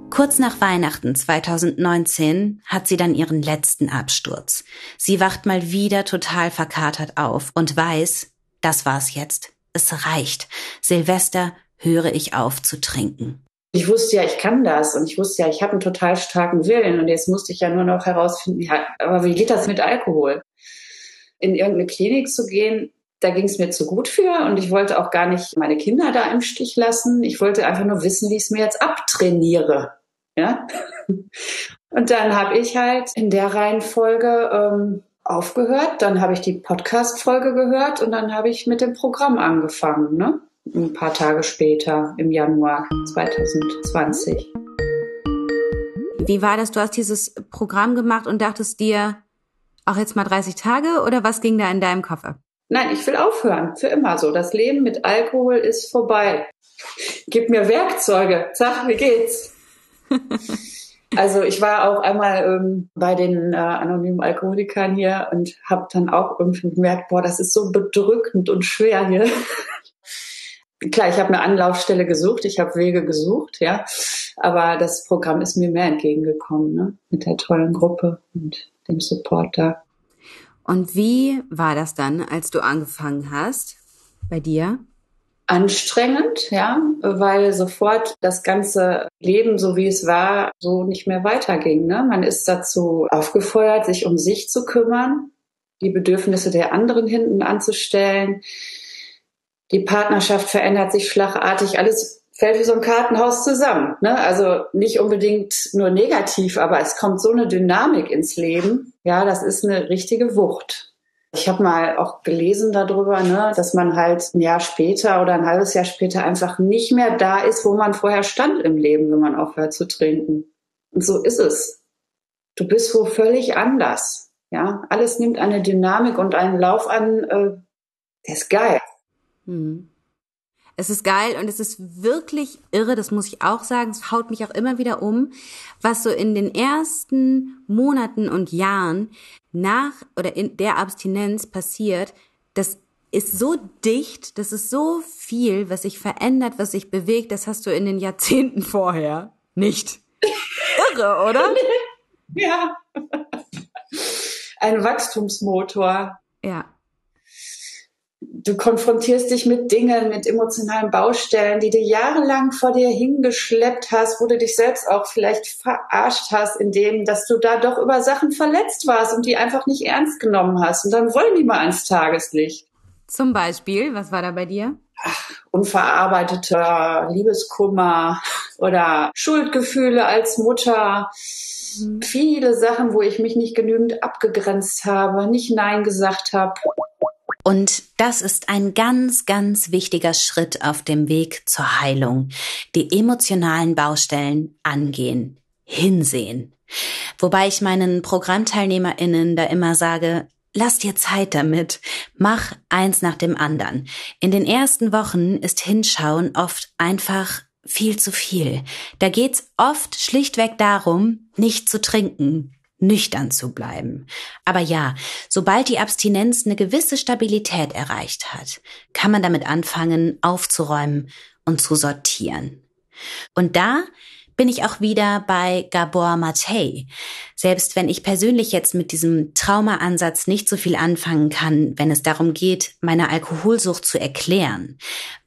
Kurz nach Weihnachten 2019 hat sie dann ihren letzten Absturz. Sie wacht mal wieder total verkatert auf und weiß, das war's jetzt. Es reicht. Silvester höre ich auf zu trinken. Ich wusste ja, ich kann das und ich wusste ja, ich habe einen total starken Willen und jetzt musste ich ja nur noch herausfinden, ja, aber wie geht das mit Alkohol? In irgendeine Klinik zu gehen, da ging es mir zu gut für und ich wollte auch gar nicht meine Kinder da im Stich lassen. Ich wollte einfach nur wissen, wie ich es mir jetzt abtrainiere. Ja? Und dann habe ich halt in der Reihenfolge ähm, aufgehört, dann habe ich die Podcast-Folge gehört und dann habe ich mit dem Programm angefangen, ne? Ein paar Tage später, im Januar 2020. Wie war das? Du hast dieses Programm gemacht und dachtest dir, auch jetzt mal 30 Tage oder was ging da in deinem Kopf ab? Nein, ich will aufhören. Für immer so. Das Leben mit Alkohol ist vorbei. Gib mir Werkzeuge. Sag, wie geht's? Also ich war auch einmal ähm, bei den äh, anonymen Alkoholikern hier und habe dann auch irgendwie gemerkt, boah, das ist so bedrückend und schwer hier. Klar, ich habe eine Anlaufstelle gesucht, ich habe Wege gesucht, ja, aber das Programm ist mir mehr entgegengekommen, ne? mit der tollen Gruppe und dem Support da. Und wie war das dann, als du angefangen hast bei dir? Anstrengend, ja, weil sofort das ganze Leben, so wie es war, so nicht mehr weiterging. Ne? Man ist dazu aufgefordert, sich um sich zu kümmern, die Bedürfnisse der anderen hinten anzustellen. Die Partnerschaft verändert sich schlagartig, alles fällt wie so ein Kartenhaus zusammen. Ne? Also nicht unbedingt nur negativ, aber es kommt so eine Dynamik ins Leben. Ja, das ist eine richtige Wucht. Ich habe mal auch gelesen darüber, ne, dass man halt ein Jahr später oder ein halbes Jahr später einfach nicht mehr da ist, wo man vorher stand im Leben, wenn man aufhört zu trinken. Und so ist es. Du bist wo völlig anders. Ja, alles nimmt eine Dynamik und einen Lauf an, äh, der ist geil. Hm. Es ist geil und es ist wirklich irre, das muss ich auch sagen. Es haut mich auch immer wieder um, was so in den ersten Monaten und Jahren nach oder in der Abstinenz passiert, dass ist so dicht, das ist so viel, was sich verändert, was sich bewegt, das hast du in den Jahrzehnten vorher nicht. Irre, oder? ja. Ein Wachstumsmotor. Ja du konfrontierst dich mit Dingen, mit emotionalen Baustellen, die du jahrelang vor dir hingeschleppt hast, wo du dich selbst auch vielleicht verarscht hast, indem, dass du da doch über Sachen verletzt warst und die einfach nicht ernst genommen hast. Und dann wollen die mal ans Tageslicht. Zum Beispiel, was war da bei dir? Ach, unverarbeiteter Liebeskummer oder Schuldgefühle als Mutter. Mhm. Viele Sachen, wo ich mich nicht genügend abgegrenzt habe, nicht Nein gesagt habe. Und das ist ein ganz, ganz wichtiger Schritt auf dem Weg zur Heilung. Die emotionalen Baustellen angehen, hinsehen. Wobei ich meinen Programmteilnehmerinnen da immer sage, lass dir Zeit damit. Mach eins nach dem anderen. In den ersten Wochen ist Hinschauen oft einfach viel zu viel. Da geht's oft schlichtweg darum, nicht zu trinken, nüchtern zu bleiben. Aber ja, sobald die Abstinenz eine gewisse Stabilität erreicht hat, kann man damit anfangen, aufzuräumen und zu sortieren. Und da bin ich auch wieder bei Gabor Mate. Selbst wenn ich persönlich jetzt mit diesem Traumaansatz nicht so viel anfangen kann, wenn es darum geht, meine Alkoholsucht zu erklären.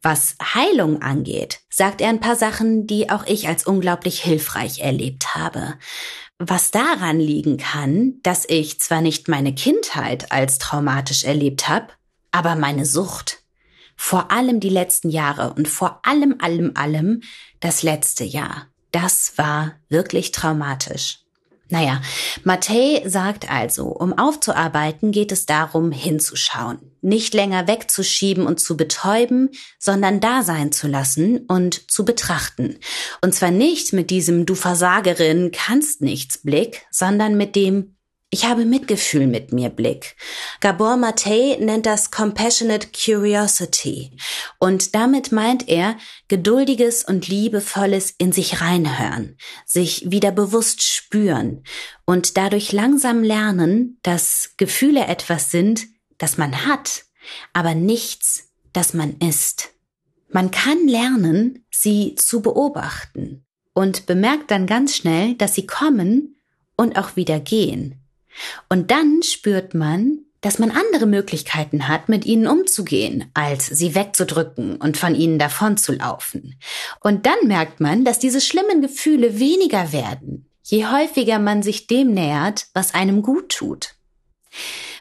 Was Heilung angeht, sagt er ein paar Sachen, die auch ich als unglaublich hilfreich erlebt habe was daran liegen kann, dass ich zwar nicht meine Kindheit als traumatisch erlebt habe, aber meine Sucht. Vor allem die letzten Jahre und vor allem, allem, allem das letzte Jahr. Das war wirklich traumatisch. Naja, Mattei sagt also, um aufzuarbeiten, geht es darum, hinzuschauen, nicht länger wegzuschieben und zu betäuben, sondern da sein zu lassen und zu betrachten. Und zwar nicht mit diesem Du Versagerin kannst nichts Blick, sondern mit dem ich habe Mitgefühl mit mir Blick. Gabor Mate nennt das Compassionate Curiosity. Und damit meint er geduldiges und liebevolles in sich reinhören, sich wieder bewusst spüren und dadurch langsam lernen, dass Gefühle etwas sind, das man hat, aber nichts, das man ist. Man kann lernen, sie zu beobachten und bemerkt dann ganz schnell, dass sie kommen und auch wieder gehen. Und dann spürt man, dass man andere Möglichkeiten hat, mit ihnen umzugehen, als sie wegzudrücken und von ihnen davonzulaufen. Und dann merkt man, dass diese schlimmen Gefühle weniger werden, je häufiger man sich dem nähert, was einem gut tut.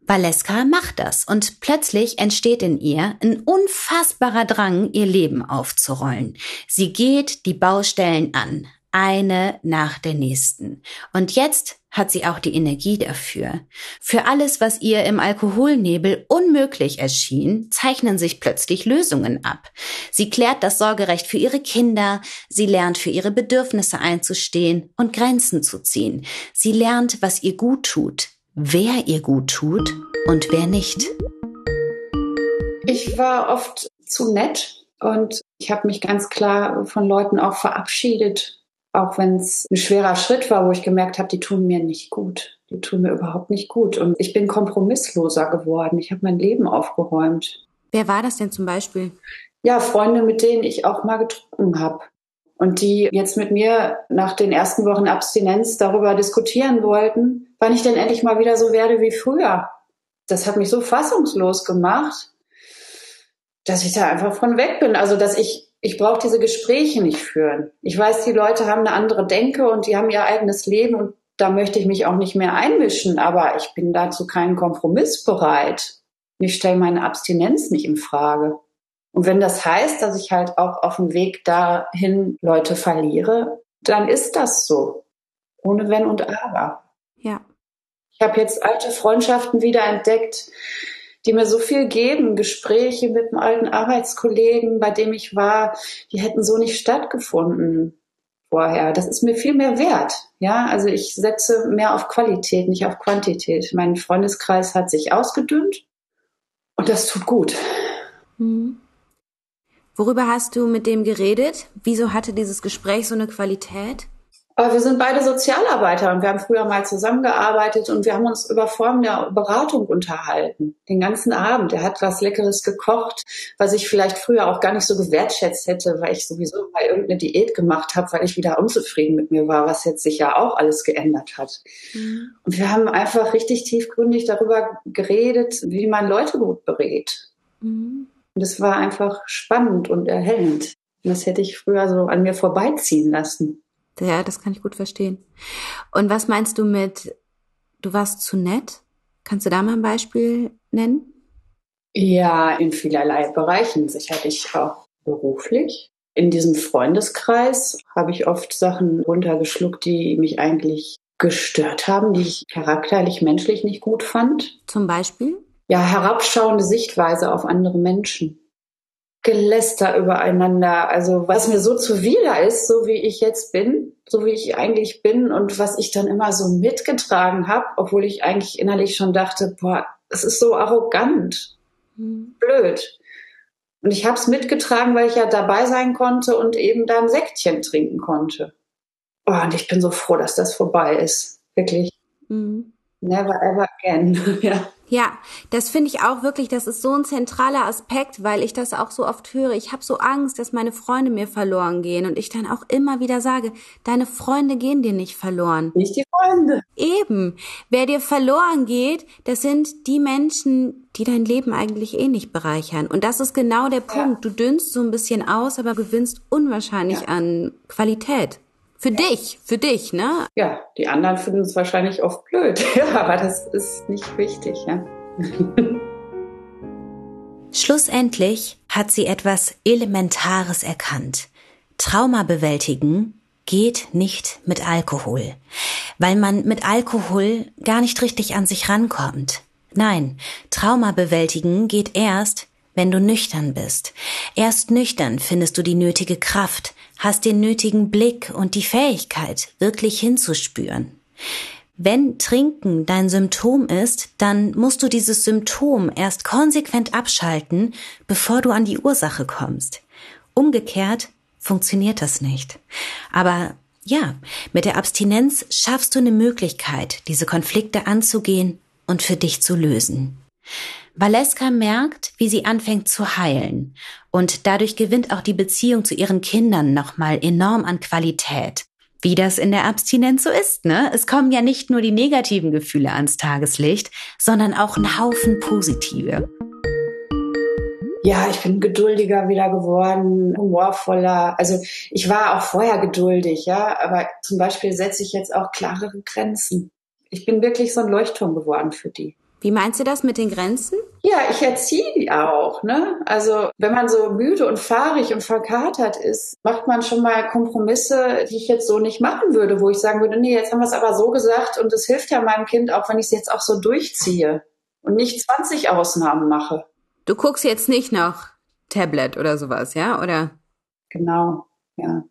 Valeska macht das und plötzlich entsteht in ihr ein unfassbarer Drang, ihr Leben aufzurollen. Sie geht die Baustellen an, eine nach der nächsten. Und jetzt hat sie auch die Energie dafür. Für alles, was ihr im Alkoholnebel unmöglich erschien, zeichnen sich plötzlich Lösungen ab. Sie klärt das Sorgerecht für ihre Kinder, sie lernt für ihre Bedürfnisse einzustehen und Grenzen zu ziehen. Sie lernt, was ihr gut tut, wer ihr gut tut und wer nicht. Ich war oft zu nett und ich habe mich ganz klar von Leuten auch verabschiedet, auch wenn es ein schwerer Schritt war, wo ich gemerkt habe, die tun mir nicht gut. Die tun mir überhaupt nicht gut. Und ich bin kompromissloser geworden. Ich habe mein Leben aufgeräumt. Wer war das denn zum Beispiel? Ja, Freunde, mit denen ich auch mal getrunken habe. Und die jetzt mit mir nach den ersten Wochen Abstinenz darüber diskutieren wollten, wann ich denn endlich mal wieder so werde wie früher. Das hat mich so fassungslos gemacht, dass ich da einfach von weg bin. Also, dass ich ich brauche diese Gespräche nicht führen. Ich weiß, die Leute haben eine andere Denke und die haben ihr eigenes Leben und da möchte ich mich auch nicht mehr einmischen, aber ich bin dazu keinen Kompromiss bereit. Ich stelle meine Abstinenz nicht in Frage. Und wenn das heißt, dass ich halt auch auf dem Weg dahin Leute verliere, dann ist das so. Ohne Wenn und Aber. Ja. Ich habe jetzt alte Freundschaften wieder entdeckt, die mir so viel geben. Gespräche mit einem alten Arbeitskollegen, bei dem ich war, die hätten so nicht stattgefunden vorher. Das ist mir viel mehr wert. Ja, also ich setze mehr auf Qualität, nicht auf Quantität. Mein Freundeskreis hat sich ausgedünnt und das tut gut. Mhm. Worüber hast du mit dem geredet? Wieso hatte dieses Gespräch so eine Qualität? Aber wir sind beide Sozialarbeiter und wir haben früher mal zusammengearbeitet und wir haben uns über Formen der Beratung unterhalten. Den ganzen Abend. Er hat was Leckeres gekocht, was ich vielleicht früher auch gar nicht so gewertschätzt hätte, weil ich sowieso mal irgendeine Diät gemacht habe, weil ich wieder unzufrieden mit mir war, was jetzt sich ja auch alles geändert hat. Mhm. Und wir haben einfach richtig tiefgründig darüber geredet, wie man Leute gut berät. Mhm. Und es war einfach spannend und erhellend. Und das hätte ich früher so an mir vorbeiziehen lassen. Ja, das kann ich gut verstehen. Und was meinst du mit, du warst zu nett? Kannst du da mal ein Beispiel nennen? Ja, in vielerlei Bereichen. Sicherlich auch beruflich. In diesem Freundeskreis habe ich oft Sachen runtergeschluckt, die mich eigentlich gestört haben, die ich charakterlich, menschlich nicht gut fand. Zum Beispiel? Ja, herabschauende Sichtweise auf andere Menschen. Geläster übereinander. Also was mir so zuwider ist, so wie ich jetzt bin, so wie ich eigentlich bin und was ich dann immer so mitgetragen habe, obwohl ich eigentlich innerlich schon dachte, boah, es ist so arrogant, mhm. blöd. Und ich habe es mitgetragen, weil ich ja dabei sein konnte und eben dann Sektchen trinken konnte. Oh, und ich bin so froh, dass das vorbei ist. Wirklich. Mhm. Never ever again. ja. Ja, das finde ich auch wirklich, das ist so ein zentraler Aspekt, weil ich das auch so oft höre. Ich habe so Angst, dass meine Freunde mir verloren gehen und ich dann auch immer wieder sage, deine Freunde gehen dir nicht verloren. Nicht die Freunde. Eben. Wer dir verloren geht, das sind die Menschen, die dein Leben eigentlich eh nicht bereichern. Und das ist genau der Punkt. Ja. Du dünnst so ein bisschen aus, aber gewinnst unwahrscheinlich ja. an Qualität. Für ja. dich, für dich, ne? Ja, die anderen finden es wahrscheinlich oft blöd, ja, aber das ist nicht wichtig, ja. Schlussendlich hat sie etwas Elementares erkannt. Trauma bewältigen geht nicht mit Alkohol, weil man mit Alkohol gar nicht richtig an sich rankommt. Nein, Trauma bewältigen geht erst, wenn du nüchtern bist. Erst nüchtern findest du die nötige Kraft, hast den nötigen Blick und die Fähigkeit, wirklich hinzuspüren. Wenn Trinken dein Symptom ist, dann musst du dieses Symptom erst konsequent abschalten, bevor du an die Ursache kommst. Umgekehrt funktioniert das nicht. Aber ja, mit der Abstinenz schaffst du eine Möglichkeit, diese Konflikte anzugehen und für dich zu lösen. Valeska merkt, wie sie anfängt zu heilen. Und dadurch gewinnt auch die Beziehung zu ihren Kindern nochmal enorm an Qualität. Wie das in der Abstinenz so ist, ne? Es kommen ja nicht nur die negativen Gefühle ans Tageslicht, sondern auch ein Haufen positive. Ja, ich bin geduldiger wieder geworden, humorvoller. Also ich war auch vorher geduldig, ja, aber zum Beispiel setze ich jetzt auch klarere Grenzen. Ich bin wirklich so ein Leuchtturm geworden für die. Wie meinst du das mit den Grenzen? Ja, ich erziehe die auch. Ne? Also wenn man so müde und fahrig und verkatert ist, macht man schon mal Kompromisse, die ich jetzt so nicht machen würde, wo ich sagen würde, nee, jetzt haben wir es aber so gesagt und es hilft ja meinem Kind auch, wenn ich es jetzt auch so durchziehe und nicht 20 Ausnahmen mache. Du guckst jetzt nicht nach Tablet oder sowas, ja? Oder? Genau, ja.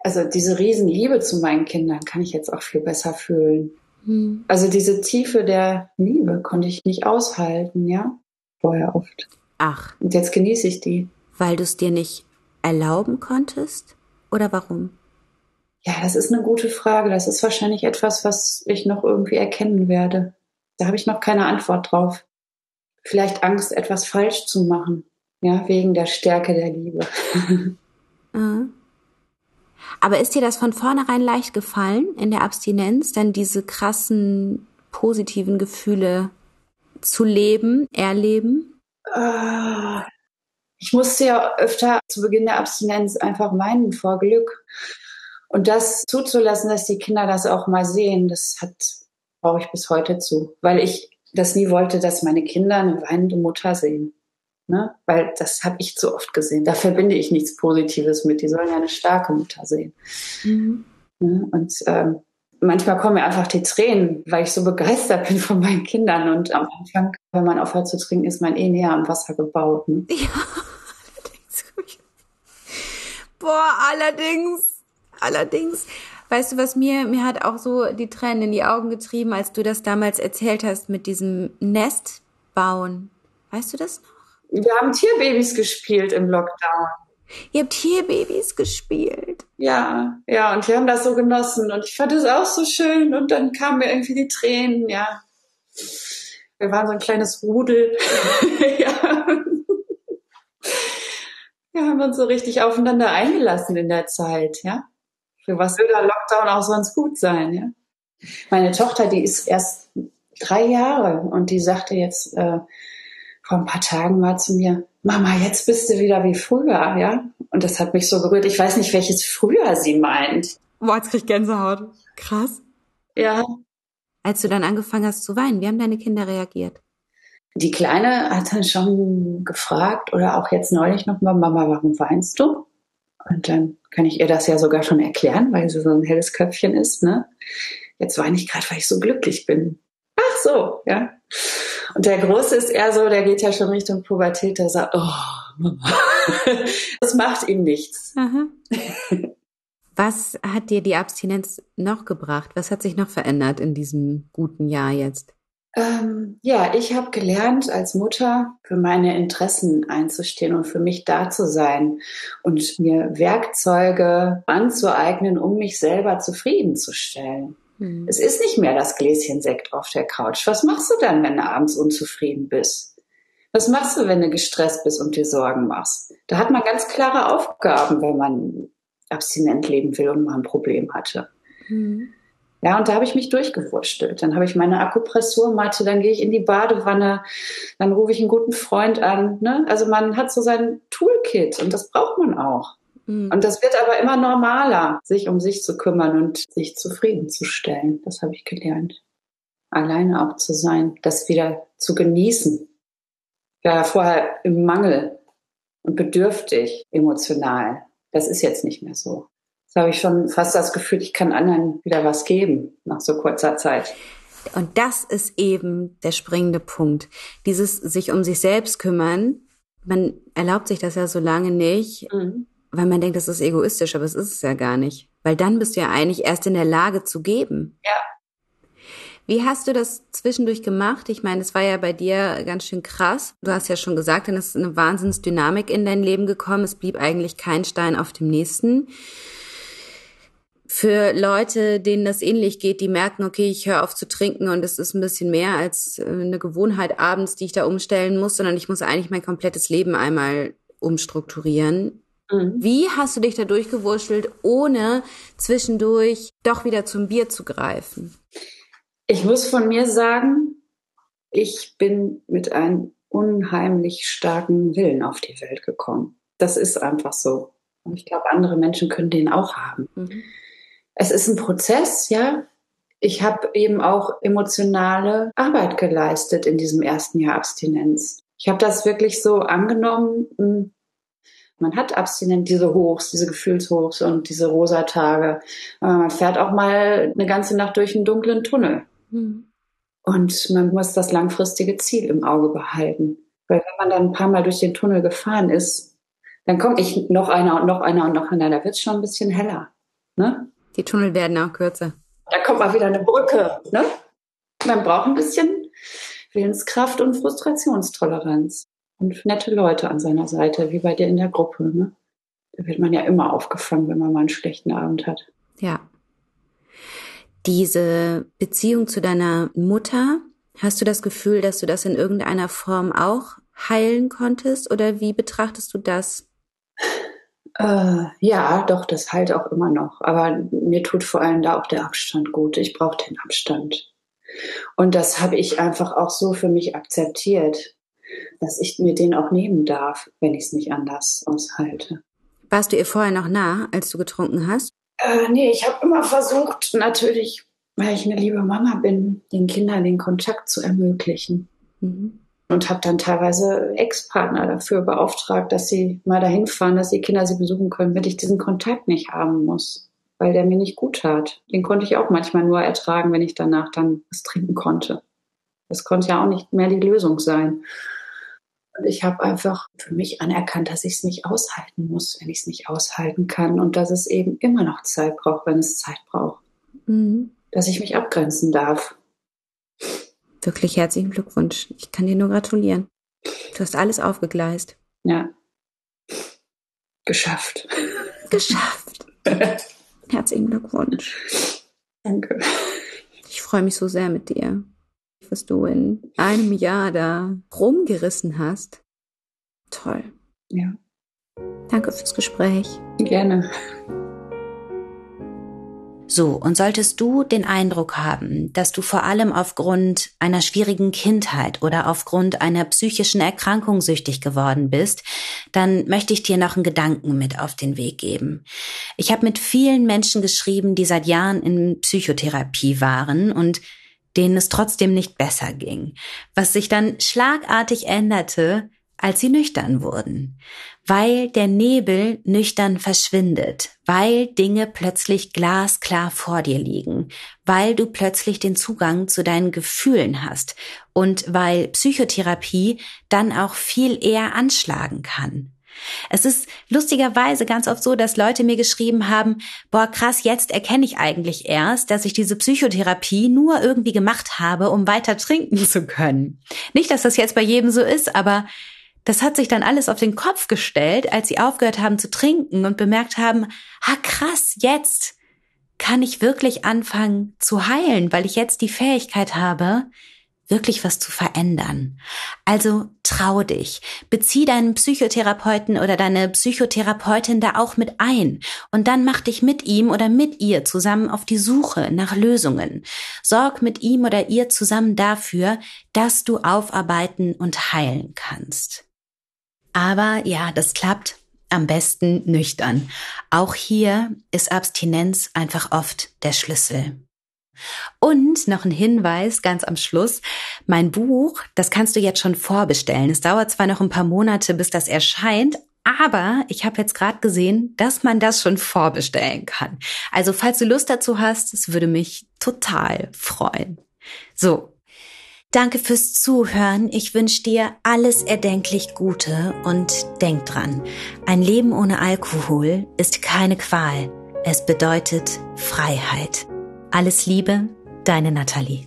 Also diese Riesenliebe zu meinen Kindern kann ich jetzt auch viel besser fühlen. Hm. Also diese Tiefe der Liebe konnte ich nicht aushalten, ja, vorher oft. Ach. Und jetzt genieße ich die. Weil du es dir nicht erlauben konntest? Oder warum? Ja, das ist eine gute Frage. Das ist wahrscheinlich etwas, was ich noch irgendwie erkennen werde. Da habe ich noch keine Antwort drauf. Vielleicht Angst, etwas falsch zu machen. Ja, wegen der Stärke der Liebe. Mhm. Aber ist dir das von vornherein leicht gefallen in der Abstinenz, dann diese krassen positiven Gefühle zu leben, erleben? Ah, ich musste ja öfter zu Beginn der Abstinenz einfach weinen vor Glück. Und das zuzulassen, dass die Kinder das auch mal sehen, das hat, brauche ich bis heute zu. Weil ich das nie wollte, dass meine Kinder eine weinende Mutter sehen. Ne? Weil das habe ich zu oft gesehen. Da verbinde ich nichts Positives mit. Die sollen ja eine starke Mutter sehen. Mhm. Ne? Und ähm, manchmal kommen mir einfach die Tränen, weil ich so begeistert bin von meinen Kindern. Und am Anfang, wenn man aufhört zu trinken, ist man eh näher am Wasser gebaut. Ne? Ja, allerdings. Boah, allerdings. Allerdings. Weißt du, was mir, mir hat auch so die Tränen in die Augen getrieben, als du das damals erzählt hast mit diesem Nest bauen. Weißt du das noch? Wir haben Tierbabys gespielt im Lockdown. Ihr habt Tierbabys gespielt. Ja, ja, und wir haben das so genossen und ich fand es auch so schön und dann kamen mir irgendwie die Tränen, ja. Wir waren so ein kleines Rudel. ja. Wir haben uns so richtig aufeinander eingelassen in der Zeit, ja. Für was will der Lockdown auch sonst gut sein, ja. Meine Tochter, die ist erst drei Jahre und die sagte jetzt äh, vor ein paar Tagen mal zu mir, Mama, jetzt bist du wieder wie früher, ja. Und das hat mich so berührt. Ich weiß nicht, welches früher sie meint. Boah, jetzt krieg ich Gänsehaut. Krass. Ja. Als du dann angefangen hast zu weinen, wie haben deine Kinder reagiert? Die Kleine hat dann schon gefragt oder auch jetzt neulich nochmal, Mama, warum weinst du? Und dann kann ich ihr das ja sogar schon erklären, weil sie so ein helles Köpfchen ist, ne? Jetzt weine ich gerade, weil ich so glücklich bin. Ach so, ja. Und der Große ist eher so, der geht ja schon Richtung Pubertät, der sagt, oh, Mama. das macht ihm nichts. Was hat dir die Abstinenz noch gebracht? Was hat sich noch verändert in diesem guten Jahr jetzt? Ähm, ja, ich habe gelernt, als Mutter für meine Interessen einzustehen und für mich da zu sein und mir Werkzeuge anzueignen, um mich selber zufriedenzustellen. Mhm. Es ist nicht mehr das Gläschen Sekt auf der Couch. Was machst du dann, wenn du abends unzufrieden bist? Was machst du, wenn du gestresst bist und dir Sorgen machst? Da hat man ganz klare Aufgaben, wenn man abstinent leben will und mal ein Problem hatte. Mhm. Ja, und da habe ich mich durchgewurschtelt. Dann habe ich meine Akupressurmatte, dann gehe ich in die Badewanne, dann rufe ich einen guten Freund an. Ne? Also man hat so sein Toolkit und das braucht man auch. Mhm. Und das wird aber immer normaler, sich um sich zu kümmern und sich zufriedenzustellen. Das habe ich gelernt. Alleine auch zu sein, das wieder zu genießen. Ja, vorher im Mangel und bedürftig emotional. Das ist jetzt nicht mehr so. Jetzt habe ich schon fast das Gefühl, ich kann anderen wieder was geben nach so kurzer Zeit. Und das ist eben der springende Punkt. Dieses sich um sich selbst kümmern. Man erlaubt sich das ja so lange nicht. Mhm weil man denkt, das ist egoistisch, aber es ist es ja gar nicht. Weil dann bist du ja eigentlich erst in der Lage zu geben. Ja. Wie hast du das zwischendurch gemacht? Ich meine, es war ja bei dir ganz schön krass. Du hast ja schon gesagt, dann ist eine Wahnsinnsdynamik in dein Leben gekommen. Es blieb eigentlich kein Stein auf dem nächsten. Für Leute, denen das ähnlich geht, die merken, okay, ich höre auf zu trinken und es ist ein bisschen mehr als äh, eine Gewohnheit abends, die ich da umstellen muss, sondern ich muss eigentlich mein komplettes Leben einmal umstrukturieren. Mhm. Wie hast du dich da durchgewurschtelt, ohne zwischendurch doch wieder zum Bier zu greifen? Ich muss von mir sagen, ich bin mit einem unheimlich starken Willen auf die Welt gekommen. Das ist einfach so. Und ich glaube, andere Menschen können den auch haben. Mhm. Es ist ein Prozess, ja. Ich habe eben auch emotionale Arbeit geleistet in diesem ersten Jahr Abstinenz. Ich habe das wirklich so angenommen, man hat abstinent diese Hochs, diese Gefühlshochs und diese rosa Tage. Man fährt auch mal eine ganze Nacht durch einen dunklen Tunnel. Mhm. Und man muss das langfristige Ziel im Auge behalten. Weil wenn man dann ein paar Mal durch den Tunnel gefahren ist, dann kommt ich noch einer und noch einer und noch einer. Da wird es schon ein bisschen heller. Ne? Die Tunnel werden auch kürzer. Da kommt mal wieder eine Brücke. Ne? Man braucht ein bisschen Willenskraft und Frustrationstoleranz und nette Leute an seiner Seite, wie bei dir in der Gruppe. Ne? Da wird man ja immer aufgefangen, wenn man mal einen schlechten Abend hat. Ja. Diese Beziehung zu deiner Mutter, hast du das Gefühl, dass du das in irgendeiner Form auch heilen konntest oder wie betrachtest du das? Äh, ja, doch, das heilt auch immer noch. Aber mir tut vor allem da auch der Abstand gut. Ich brauche den Abstand. Und das habe ich einfach auch so für mich akzeptiert dass ich mir den auch nehmen darf, wenn ich es nicht anders aushalte. Warst du ihr vorher noch nah, als du getrunken hast? Äh, nee, ich habe immer versucht, natürlich, weil ich eine liebe Mama bin, den Kindern den Kontakt zu ermöglichen. Mhm. Und habe dann teilweise Ex-Partner dafür beauftragt, dass sie mal dahin fahren, dass die Kinder sie besuchen können, wenn ich diesen Kontakt nicht haben muss, weil der mir nicht gut tat. Den konnte ich auch manchmal nur ertragen, wenn ich danach dann was trinken konnte. Das konnte ja auch nicht mehr die Lösung sein. Und ich habe einfach für mich anerkannt, dass ich es nicht aushalten muss, wenn ich es nicht aushalten kann und dass es eben immer noch Zeit braucht, wenn es Zeit braucht. Mhm. Dass ich mich abgrenzen darf. Wirklich herzlichen Glückwunsch. Ich kann dir nur gratulieren. Du hast alles aufgegleist. Ja. Geschafft. Geschafft. Herzlichen Glückwunsch. Danke. Ich freue mich so sehr mit dir, was du in einem Jahr da rumgerissen hast. Toll. Ja. Danke fürs Gespräch. Gerne. So, und solltest du den Eindruck haben, dass du vor allem aufgrund einer schwierigen Kindheit oder aufgrund einer psychischen Erkrankung süchtig geworden bist, dann möchte ich dir noch einen Gedanken mit auf den Weg geben. Ich habe mit vielen Menschen geschrieben, die seit Jahren in Psychotherapie waren und denen es trotzdem nicht besser ging. Was sich dann schlagartig änderte, als sie nüchtern wurden, weil der Nebel nüchtern verschwindet, weil Dinge plötzlich glasklar vor dir liegen, weil du plötzlich den Zugang zu deinen Gefühlen hast und weil Psychotherapie dann auch viel eher anschlagen kann. Es ist lustigerweise ganz oft so, dass Leute mir geschrieben haben, boah, krass, jetzt erkenne ich eigentlich erst, dass ich diese Psychotherapie nur irgendwie gemacht habe, um weiter trinken zu können. Nicht, dass das jetzt bei jedem so ist, aber das hat sich dann alles auf den Kopf gestellt, als sie aufgehört haben zu trinken und bemerkt haben, ha krass, jetzt kann ich wirklich anfangen zu heilen, weil ich jetzt die Fähigkeit habe, wirklich was zu verändern. Also trau dich, bezieh deinen Psychotherapeuten oder deine Psychotherapeutin da auch mit ein und dann mach dich mit ihm oder mit ihr zusammen auf die Suche nach Lösungen. Sorg mit ihm oder ihr zusammen dafür, dass du aufarbeiten und heilen kannst. Aber ja, das klappt am besten nüchtern. Auch hier ist Abstinenz einfach oft der Schlüssel. Und noch ein Hinweis ganz am Schluss. Mein Buch, das kannst du jetzt schon vorbestellen. Es dauert zwar noch ein paar Monate, bis das erscheint, aber ich habe jetzt gerade gesehen, dass man das schon vorbestellen kann. Also falls du Lust dazu hast, es würde mich total freuen. So, Danke fürs Zuhören. Ich wünsche dir alles erdenklich Gute und denk dran, ein Leben ohne Alkohol ist keine Qual. Es bedeutet Freiheit. Alles Liebe, deine Nathalie.